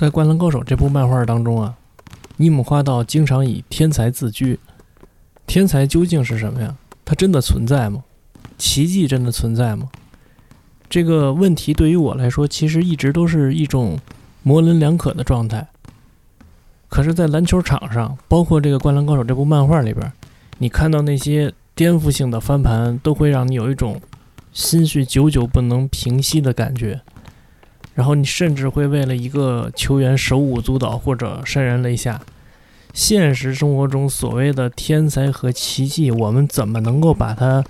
在《灌篮高手》这部漫画当中啊，樱木花道经常以天才自居。天才究竟是什么呀？它真的存在吗？奇迹真的存在吗？这个问题对于我来说，其实一直都是一种模棱两可的状态。可是，在篮球场上，包括这个《灌篮高手》这部漫画里边，你看到那些颠覆性的翻盘，都会让你有一种心绪久久不能平息的感觉。然后你甚至会为了一个球员手舞足蹈或者潸然泪下。现实生活中所谓的天才和奇迹，我们怎么能够把它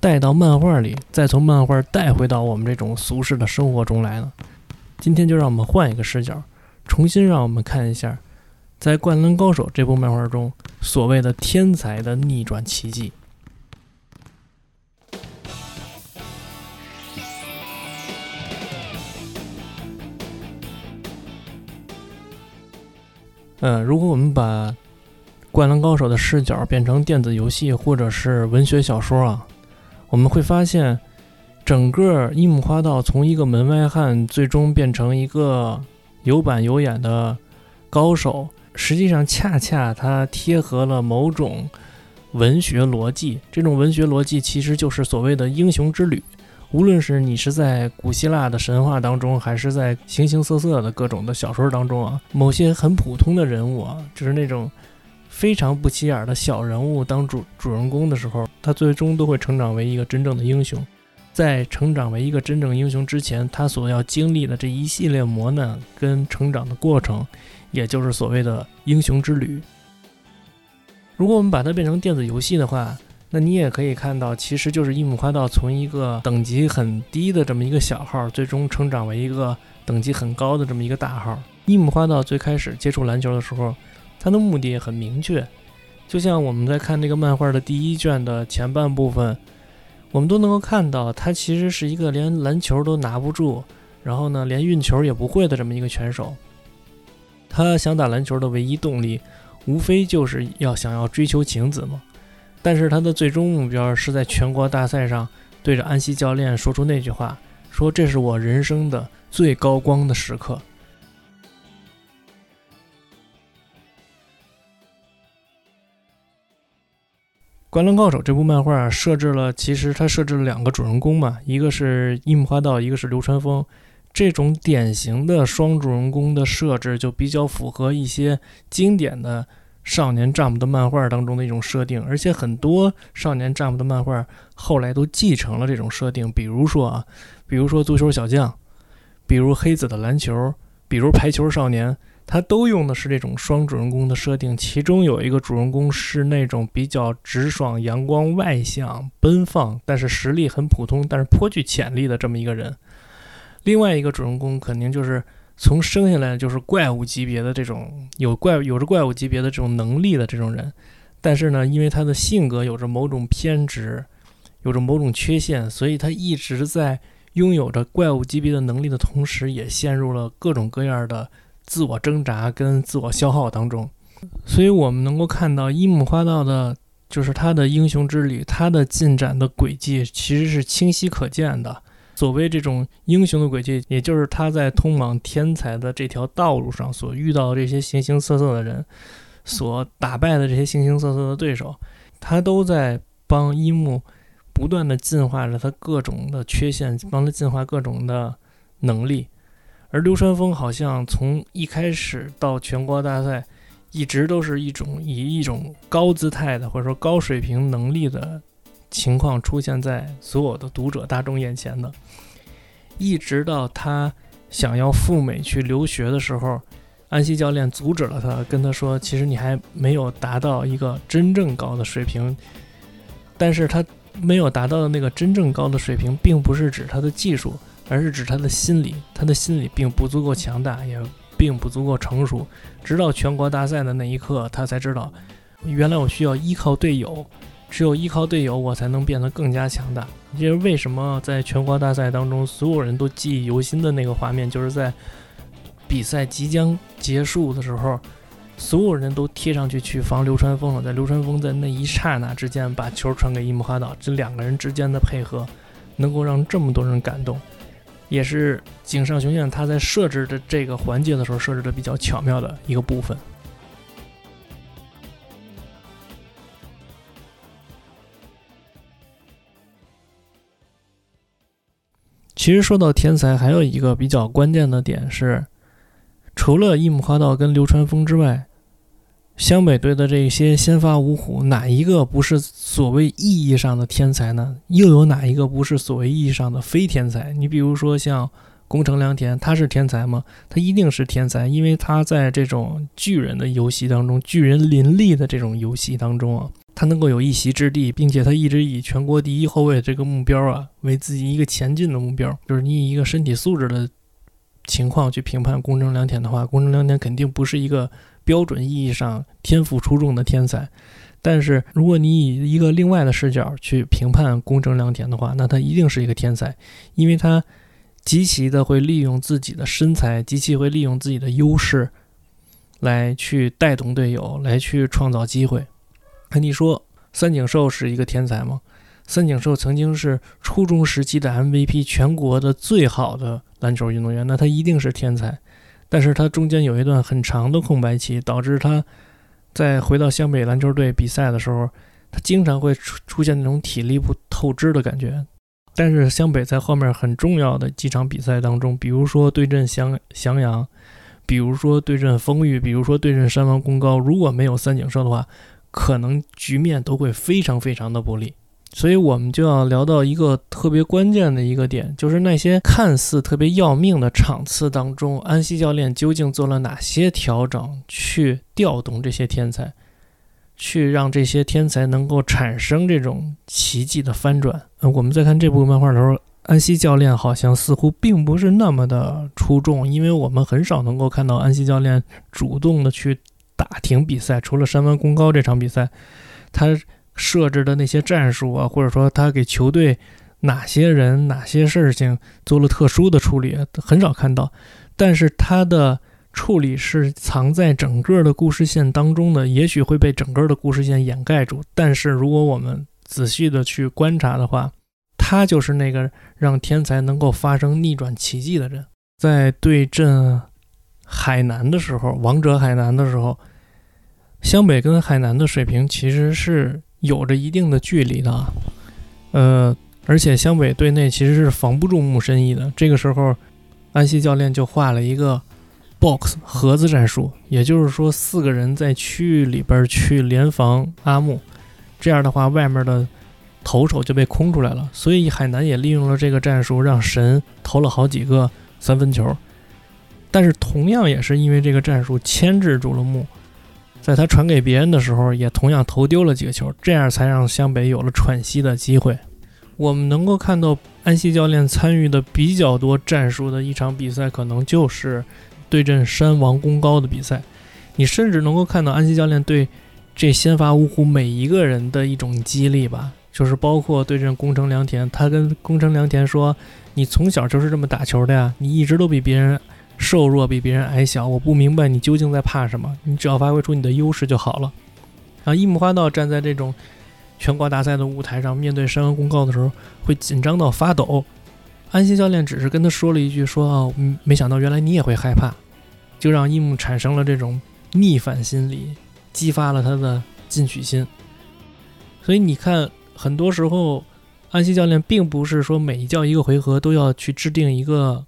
带到漫画里，再从漫画带回到我们这种俗世的生活中来呢？今天就让我们换一个视角，重新让我们看一下，在《灌篮高手》这部漫画中所谓的天才的逆转奇迹。嗯，如果我们把《灌篮高手》的视角变成电子游戏或者是文学小说啊，我们会发现，整个樱木花道从一个门外汉最终变成一个有板有眼的高手，实际上恰恰它贴合了某种文学逻辑。这种文学逻辑其实就是所谓的英雄之旅。无论是你是在古希腊的神话当中，还是在形形色色的各种的小说当中啊，某些很普通的人物啊，就是那种非常不起眼的小人物当主主人公的时候，他最终都会成长为一个真正的英雄。在成长为一个真正英雄之前，他所要经历的这一系列磨难跟成长的过程，也就是所谓的英雄之旅。如果我们把它变成电子游戏的话，那你也可以看到，其实就是樱木花道从一个等级很低的这么一个小号，最终成长为一个等级很高的这么一个大号。樱木花道最开始接触篮球的时候，他的目的也很明确，就像我们在看这个漫画的第一卷的前半部分，我们都能够看到，他其实是一个连篮球都拿不住，然后呢，连运球也不会的这么一个拳手。他想打篮球的唯一动力，无非就是要想要追求晴子嘛。但是他的最终目标是在全国大赛上对着安西教练说出那句话，说这是我人生的最高光的时刻。《灌篮高手》这部漫画设置了，其实它设置了两个主人公嘛，一个是樱木花道，一个是流川枫。这种典型的双主人公的设置，就比较符合一些经典的。少年 Jump 的漫画当中的一种设定，而且很多少年 Jump 的漫画后来都继承了这种设定。比如说啊，比如说足球小将，比如黑子的篮球，比如排球少年，他都用的是这种双主人公的设定。其中有一个主人公是那种比较直爽、阳光、外向、奔放，但是实力很普通，但是颇具潜力的这么一个人。另外一个主人公肯定就是。从生下来就是怪物级别的这种有怪有着怪物级别的这种能力的这种人，但是呢，因为他的性格有着某种偏执，有着某种缺陷，所以他一直在拥有着怪物级别的能力的同时，也陷入了各种各样的自我挣扎跟自我消耗当中。所以我们能够看到樱木花道的，就是他的英雄之旅，他的进展的轨迹其实是清晰可见的。所谓这种英雄的轨迹，也就是他在通往天才的这条道路上所遇到的这些形形色色的人，所打败的这些形形色色的对手，他都在帮一木不断的进化着他各种的缺陷，帮他进化各种的能力。而流川枫好像从一开始到全国大赛，一直都是一种以一种高姿态的或者说高水平能力的。情况出现在所有的读者大众眼前的，一直到他想要赴美去留学的时候，安西教练阻止了他，跟他说：“其实你还没有达到一个真正高的水平。”但是他没有达到的那个真正高的水平，并不是指他的技术，而是指他的心理。他的心理并不足够强大，也并不足够成熟。直到全国大赛的那一刻，他才知道，原来我需要依靠队友。只有依靠队友，我才能变得更加强大。这是为什么在全国大赛当中，所有人都记忆犹新的那个画面，就是在比赛即将结束的时候，所有人都贴上去去防流川枫了。在流川枫在那一刹那之间把球传给樱木花道，这两个人之间的配合，能够让这么多人感动。也是井上雄彦他在设置的这个环节的时候设置的比较巧妙的一个部分。其实说到天才，还有一个比较关键的点是，除了樱木花道跟流川枫之外，湘北队的这些先发五虎，哪一个不是所谓意义上的天才呢？又有哪一个不是所谓意义上的非天才？你比如说像宫城良田，他是天才吗？他一定是天才，因为他在这种巨人的游戏当中，巨人林立的这种游戏当中啊。他能够有一席之地，并且他一直以全国第一后卫这个目标啊为自己一个前进的目标。就是你以一个身体素质的情况去评判宫城良田的话，宫城良田肯定不是一个标准意义上天赋出众的天才。但是如果你以一个另外的视角去评判宫城良田的话，那他一定是一个天才，因为他极其的会利用自己的身材，极其会利用自己的优势来去带动队友，来去创造机会。那你说三井寿是一个天才吗？三井寿曾经是初中时期的 MVP，全国的最好的篮球运动员，那他一定是天才。但是他中间有一段很长的空白期，导致他在回到湘北篮球队比赛的时候，他经常会出出现那种体力不透支的感觉。但是湘北在后面很重要的几场比赛当中，比如说对阵翔翔阳，比如说对阵丰裕，比如说对阵山王功高，如果没有三井寿的话。可能局面都会非常非常的不利，所以我们就要聊到一个特别关键的一个点，就是那些看似特别要命的场次当中，安西教练究竟做了哪些调整，去调动这些天才，去让这些天才能够产生这种奇迹的翻转。呃，我们在看这部漫画的时候，安西教练好像似乎并不是那么的出众，因为我们很少能够看到安西教练主动的去。打停比赛，除了山湾功高这场比赛，他设置的那些战术啊，或者说他给球队哪些人、哪些事情做了特殊的处理，很少看到。但是他的处理是藏在整个的故事线当中的，也许会被整个的故事线掩盖住。但是如果我们仔细的去观察的话，他就是那个让天才能够发生逆转奇迹的人，在对阵。海南的时候，王者海南的时候，湘北跟海南的水平其实是有着一定的距离的，呃，而且湘北队内其实是防不住木深一的。这个时候，安西教练就画了一个 box 盒子战术，也就是说，四个人在区域里边去联防阿木，这样的话，外面的投手就被空出来了。所以海南也利用了这个战术，让神投了好几个三分球。但是同样也是因为这个战术牵制住了木，在他传给别人的时候，也同样投丢了几个球，这样才让湘北有了喘息的机会。我们能够看到安西教练参与的比较多战术的一场比赛，可能就是对阵山王功高的比赛。你甚至能够看到安西教练对这先发五虎每一个人的一种激励吧，就是包括对阵宫城良田，他跟宫城良田说：“你从小就是这么打球的呀，你一直都比别人。”瘦弱比别人矮小，我不明白你究竟在怕什么。你只要发挥出你的优势就好了。啊，樱木花道站在这种全国大赛的舞台上，面对山王公告的时候，会紧张到发抖。安西教练只是跟他说了一句：“说啊，没想到原来你也会害怕。”就让樱木产生了这种逆反心理，激发了他的进取心。所以你看，很多时候安西教练并不是说每一叫一个回合都要去制定一个。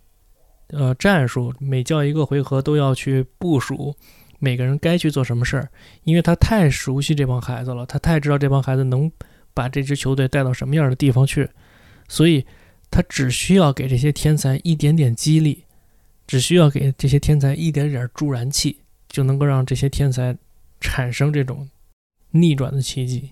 呃，战术每叫一个回合都要去部署每个人该去做什么事儿，因为他太熟悉这帮孩子了，他太知道这帮孩子能把这支球队带到什么样的地方去，所以他只需要给这些天才一点点激励，只需要给这些天才一点点助燃气，就能够让这些天才产生这种逆转的奇迹。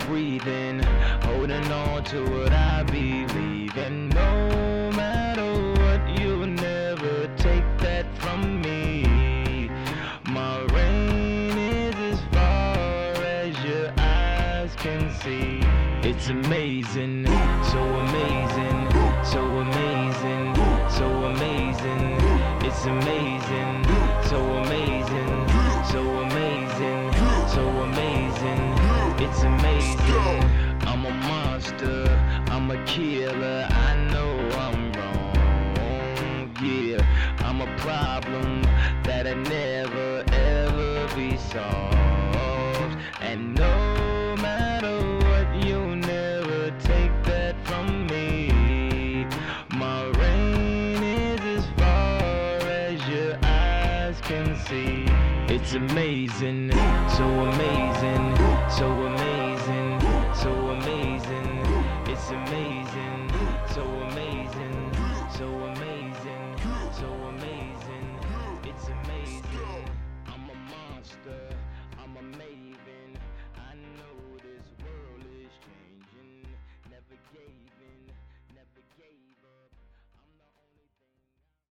Breathing, holding on to what I believe in. No matter what, you'll never take that from me. My reign is as far as your eyes can see. It's amazing, so amazing It's be solved. And no matter what, you'll never take that from me. My rain is as far as your eyes can see. It's amazing, so amazing, so amazing.